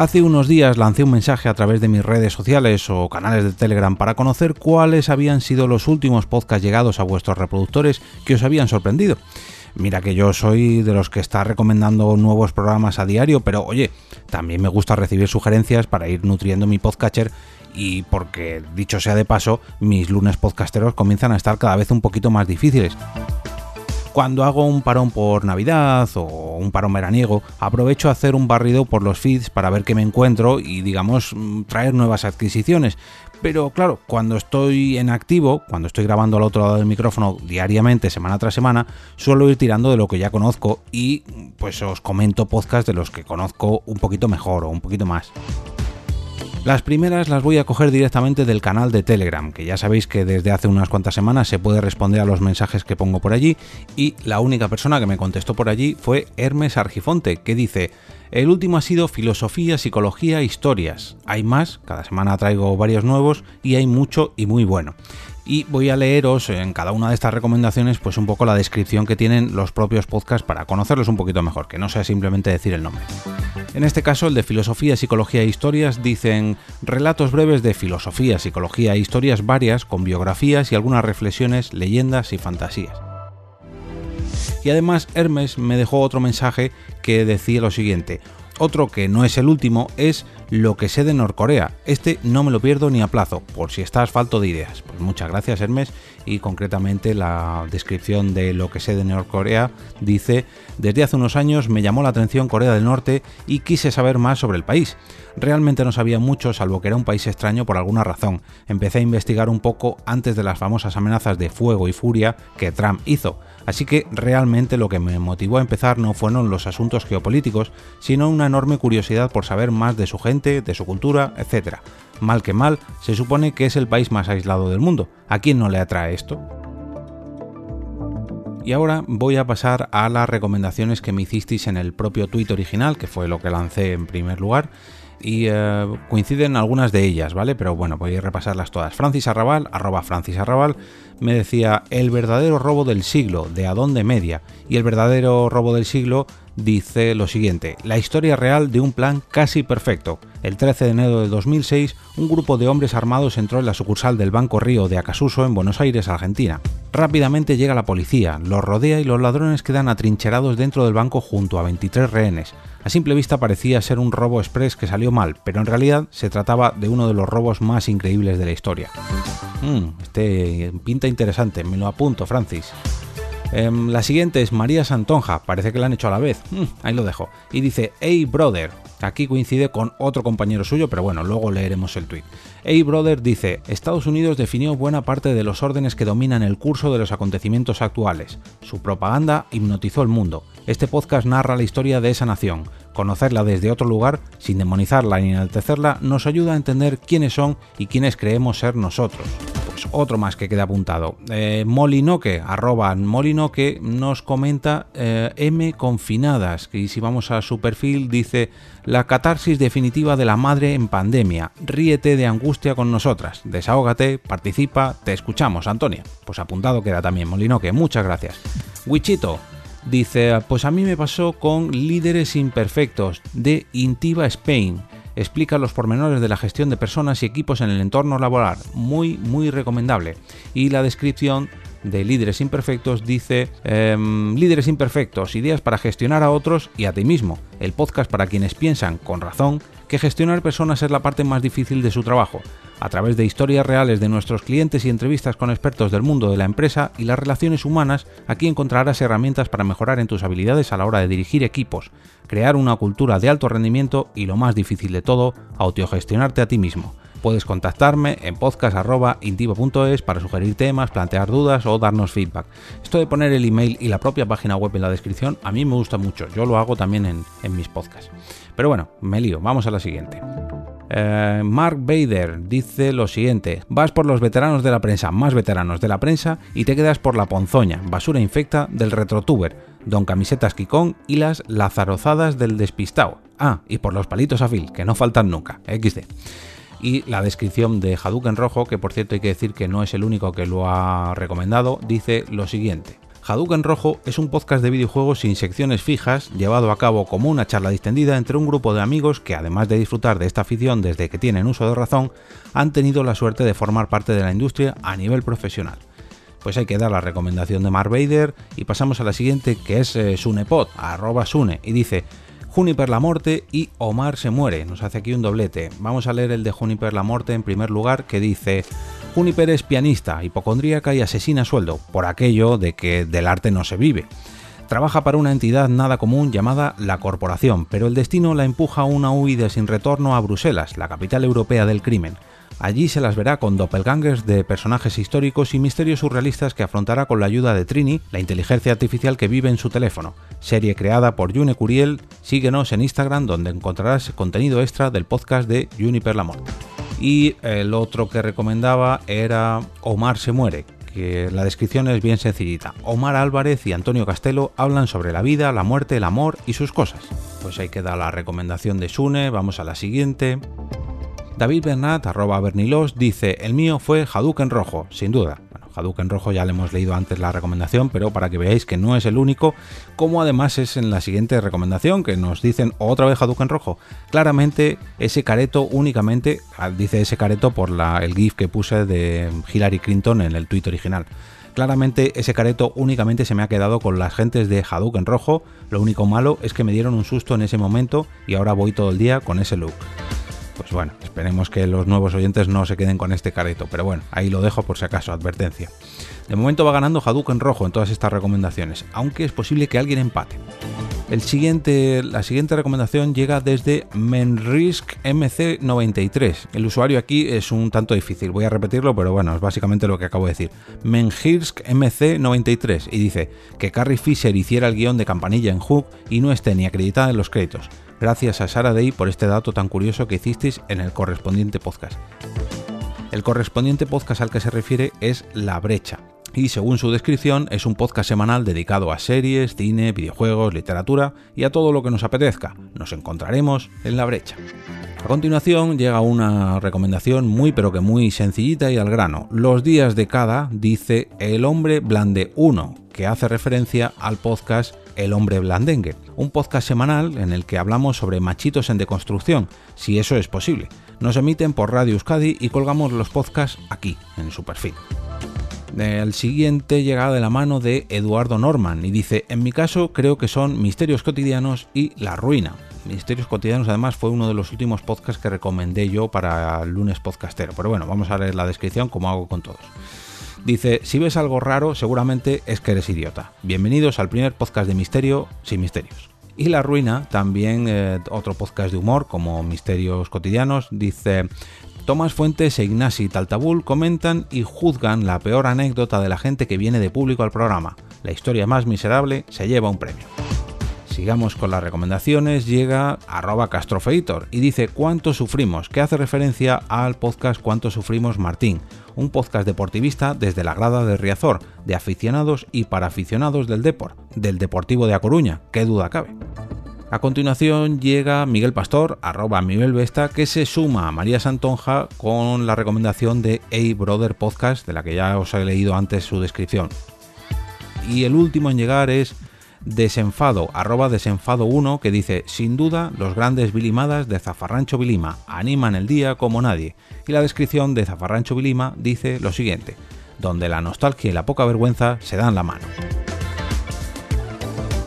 Hace unos días lancé un mensaje a través de mis redes sociales o canales de Telegram para conocer cuáles habían sido los últimos podcasts llegados a vuestros reproductores que os habían sorprendido. Mira que yo soy de los que está recomendando nuevos programas a diario, pero oye, también me gusta recibir sugerencias para ir nutriendo mi podcatcher y porque, dicho sea de paso, mis lunes podcasteros comienzan a estar cada vez un poquito más difíciles. Cuando hago un parón por Navidad o un parón veraniego, aprovecho a hacer un barrido por los feeds para ver qué me encuentro y, digamos, mm, traer nuevas adquisiciones. Pero claro, cuando estoy en activo, cuando estoy grabando al otro lado del micrófono diariamente, semana tras semana, suelo ir tirando de lo que ya conozco y pues os comento podcasts de los que conozco un poquito mejor o un poquito más. Las primeras las voy a coger directamente del canal de Telegram, que ya sabéis que desde hace unas cuantas semanas se puede responder a los mensajes que pongo por allí y la única persona que me contestó por allí fue Hermes Argifonte, que dice, el último ha sido filosofía, psicología, historias. Hay más, cada semana traigo varios nuevos y hay mucho y muy bueno y voy a leeros en cada una de estas recomendaciones pues un poco la descripción que tienen los propios podcasts para conocerlos un poquito mejor, que no sea simplemente decir el nombre. En este caso, el de Filosofía, Psicología e Historias dicen relatos breves de filosofía, psicología e historias varias con biografías y algunas reflexiones, leyendas y fantasías. Y además Hermes me dejó otro mensaje que decía lo siguiente, otro que no es el último es Lo que sé de Norcorea. Este no me lo pierdo ni a plazo, por si estás falto de ideas. Pues muchas gracias Hermes y concretamente la descripción de Lo que sé de Norcorea dice, desde hace unos años me llamó la atención Corea del Norte y quise saber más sobre el país. Realmente no sabía mucho, salvo que era un país extraño por alguna razón. Empecé a investigar un poco antes de las famosas amenazas de fuego y furia que Trump hizo. Así que realmente lo que me motivó a empezar no fueron los asuntos geopolíticos, sino una enorme curiosidad por saber más de su gente, de su cultura, etc. Mal que mal, se supone que es el país más aislado del mundo. ¿A quién no le atrae esto? Y ahora voy a pasar a las recomendaciones que me hicisteis en el propio tweet original, que fue lo que lancé en primer lugar y eh, coinciden algunas de ellas, ¿vale? Pero bueno, voy a repasarlas todas. Francis Arrabal, arroba Francis Arrabal, me decía el verdadero robo del siglo, de Adonde Media. Y el verdadero robo del siglo dice lo siguiente, la historia real de un plan casi perfecto. El 13 de enero de 2006, un grupo de hombres armados entró en la sucursal del Banco Río de Acasuso en Buenos Aires, Argentina. Rápidamente llega la policía, los rodea y los ladrones quedan atrincherados dentro del banco junto a 23 rehenes. A simple vista parecía ser un robo express que salió mal, pero en realidad se trataba de uno de los robos más increíbles de la historia. Mm, este pinta interesante, me lo apunto, Francis. Em, la siguiente es María Santonja, parece que la han hecho a la vez. Mm, ahí lo dejo. Y dice, hey brother, Aquí coincide con otro compañero suyo, pero bueno, luego leeremos el tweet. A Brother dice, Estados Unidos definió buena parte de los órdenes que dominan el curso de los acontecimientos actuales. Su propaganda hipnotizó el mundo. Este podcast narra la historia de esa nación. Conocerla desde otro lugar, sin demonizarla ni enaltecerla, nos ayuda a entender quiénes son y quiénes creemos ser nosotros otro más que queda apuntado. Eh, Molinoque, arroba Molinoque, nos comenta eh, M confinadas, y si vamos a su perfil dice la catarsis definitiva de la madre en pandemia. Ríete de angustia con nosotras, desahógate, participa, te escuchamos, Antonia. Pues apuntado queda también Molinoque, muchas gracias. Wichito, Dice, pues a mí me pasó con Líderes Imperfectos de Intiva Spain explica los pormenores de la gestión de personas y equipos en el entorno laboral. Muy, muy recomendable. Y la descripción de Líderes Imperfectos dice em, Líderes Imperfectos, ideas para gestionar a otros y a ti mismo. El podcast para quienes piensan, con razón, que gestionar personas es la parte más difícil de su trabajo. A través de historias reales de nuestros clientes y entrevistas con expertos del mundo de la empresa y las relaciones humanas, aquí encontrarás herramientas para mejorar en tus habilidades a la hora de dirigir equipos, crear una cultura de alto rendimiento y lo más difícil de todo, autogestionarte a ti mismo. Puedes contactarme en podcast.intivo.es para sugerir temas, plantear dudas o darnos feedback. Esto de poner el email y la propia página web en la descripción a mí me gusta mucho. Yo lo hago también en, mis podcasts. Pero bueno, me lío. Vamos a la siguiente. Eh, Mark Bader dice lo siguiente, vas por los veteranos de la prensa, más veteranos de la prensa, y te quedas por la ponzoña, basura infecta del retrotuber, don camisetas Kikón y las lazarozadas del despistao. Ah, y por los palitos a fil, que no faltan nunca, XD y la descripción de Hadouken Rojo, que por cierto hay que decir que no es el único que lo ha recomendado, dice lo siguiente. Hadouken Rojo es un podcast de videojuegos sin secciones fijas, llevado a cabo como una charla distendida entre un grupo de amigos que, además de disfrutar de esta afición desde que tienen uso de razón, han tenido la suerte de formar parte de la industria a nivel profesional. Pues hay que dar la recomendación de Mark Bader y pasamos a la siguiente que es eh, Sunepod, arroba Sune, y dice Juniper la Morte y Omar se muere. Nos hace aquí un doblete. Vamos a leer el de Juniper la Morte en primer lugar que dice Juniper es pianista, hipocondríaca y asesina sueldo, por aquello de que del arte no se vive. Trabaja para una entidad nada común llamada la Corporación, pero el destino la empuja a una huida sin retorno a Bruselas, la capital europea del crimen. Allí se las verá con doppelgangers de personajes históricos y misterios surrealistas que afrontará con la ayuda de Trini, la inteligencia artificial que vive en su teléfono. Serie creada por June Curiel, síguenos en Instagram donde encontrarás contenido extra del podcast de Juniper la y el otro que recomendaba era Omar se muere, que la descripción es bien sencillita. Omar Álvarez y Antonio Castelo hablan sobre la vida, la muerte, el amor y sus cosas. Pues ahí queda la recomendación de Sune, vamos a la siguiente. David Bernat, arroba Bernilos, dice, el mío fue Hadouken Rojo, sin duda. Hadouken rojo ya le hemos leído antes la recomendación, pero para que veáis que no es el único, como además es en la siguiente recomendación, que nos dicen otra vez Hadouken rojo. Claramente ese careto únicamente, ah, dice ese careto por la, el GIF que puse de Hillary Clinton en el tweet original. Claramente ese careto únicamente se me ha quedado con las gentes de Hadouken rojo, lo único malo es que me dieron un susto en ese momento y ahora voy todo el día con ese look pues bueno, esperemos que los nuevos oyentes no se queden con este careto, pero bueno, ahí lo dejo por si acaso, advertencia. De momento va ganando Hadouken rojo en todas estas recomendaciones, aunque es posible que alguien empate. El siguiente, la siguiente recomendación llega desde Menrisk MC93. El usuario aquí es un tanto difícil, voy a repetirlo, pero bueno, es básicamente lo que acabo de decir. Menrisk MC93 y dice que Carrie Fisher hiciera el guion de campanilla en Hook y no esté ni acreditada en los créditos. Gracias a Sara Day por este dato tan curioso que hicisteis en el correspondiente podcast. El correspondiente podcast al que se refiere es La Brecha, y según su descripción es un podcast semanal dedicado a series, cine, videojuegos, literatura y a todo lo que nos apetezca. Nos encontraremos en la brecha. A continuación llega una recomendación muy pero que muy sencillita y al grano. Los días de cada dice El hombre blande 1, que hace referencia al podcast El hombre blandengue, un podcast semanal en el que hablamos sobre machitos en deconstrucción, si eso es posible. Nos emiten por Radio Euskadi y colgamos los podcasts aquí, en su perfil. El siguiente llega de la mano de Eduardo Norman y dice, en mi caso creo que son Misterios Cotidianos y La Ruina. Misterios Cotidianos además fue uno de los últimos podcasts que recomendé yo para el lunes podcastero, pero bueno, vamos a leer la descripción como hago con todos. Dice, si ves algo raro, seguramente es que eres idiota. Bienvenidos al primer podcast de misterio sin misterios. Y La Ruina, también eh, otro podcast de humor como Misterios Cotidianos, dice, Tomás Fuentes e Ignasi Taltabul comentan y juzgan la peor anécdota de la gente que viene de público al programa. La historia más miserable se lleva un premio. Sigamos con las recomendaciones, llega arroba castrofeitor y dice cuánto sufrimos, que hace referencia al podcast Cuánto sufrimos Martín, un podcast deportivista desde la grada de Riazor, de aficionados y para aficionados del Deport, del Deportivo de A Coruña, qué duda cabe. A continuación llega Miguel Pastor, arroba Miguel Vesta, que se suma a María Santonja con la recomendación de A Brother Podcast, de la que ya os he leído antes su descripción. Y el último en llegar es Desenfado, arroba desenfado1, que dice, sin duda, los grandes bilimadas de Zafarrancho Vilima animan el día como nadie. Y la descripción de Zafarrancho Vilima dice lo siguiente, donde la nostalgia y la poca vergüenza se dan la mano.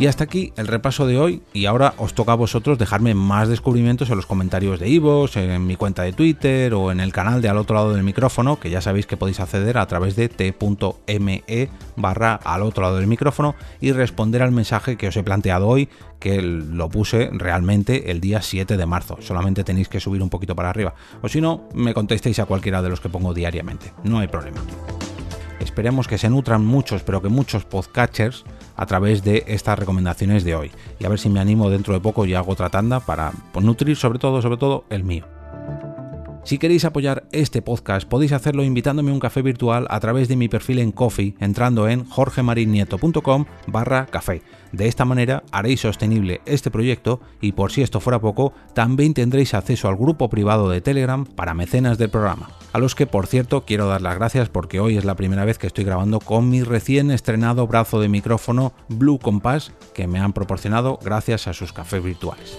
Y hasta aquí el repaso de hoy y ahora os toca a vosotros dejarme más descubrimientos en los comentarios de Ivos, en mi cuenta de Twitter o en el canal de al otro lado del micrófono, que ya sabéis que podéis acceder a través de t.me barra al otro lado del micrófono y responder al mensaje que os he planteado hoy, que lo puse realmente el día 7 de marzo. Solamente tenéis que subir un poquito para arriba. O si no, me contestéis a cualquiera de los que pongo diariamente. No hay problema. Esperemos que se nutran muchos, pero que muchos podcatchers a través de estas recomendaciones de hoy. Y a ver si me animo dentro de poco y hago otra tanda para pues, nutrir sobre todo, sobre todo el mío. Si queréis apoyar este podcast podéis hacerlo invitándome a un café virtual a través de mi perfil en Coffee entrando en jorgemarinieto.com barra café. De esta manera haréis sostenible este proyecto y por si esto fuera poco, también tendréis acceso al grupo privado de Telegram para mecenas del programa, a los que por cierto quiero dar las gracias porque hoy es la primera vez que estoy grabando con mi recién estrenado brazo de micrófono Blue Compass que me han proporcionado gracias a sus cafés virtuales.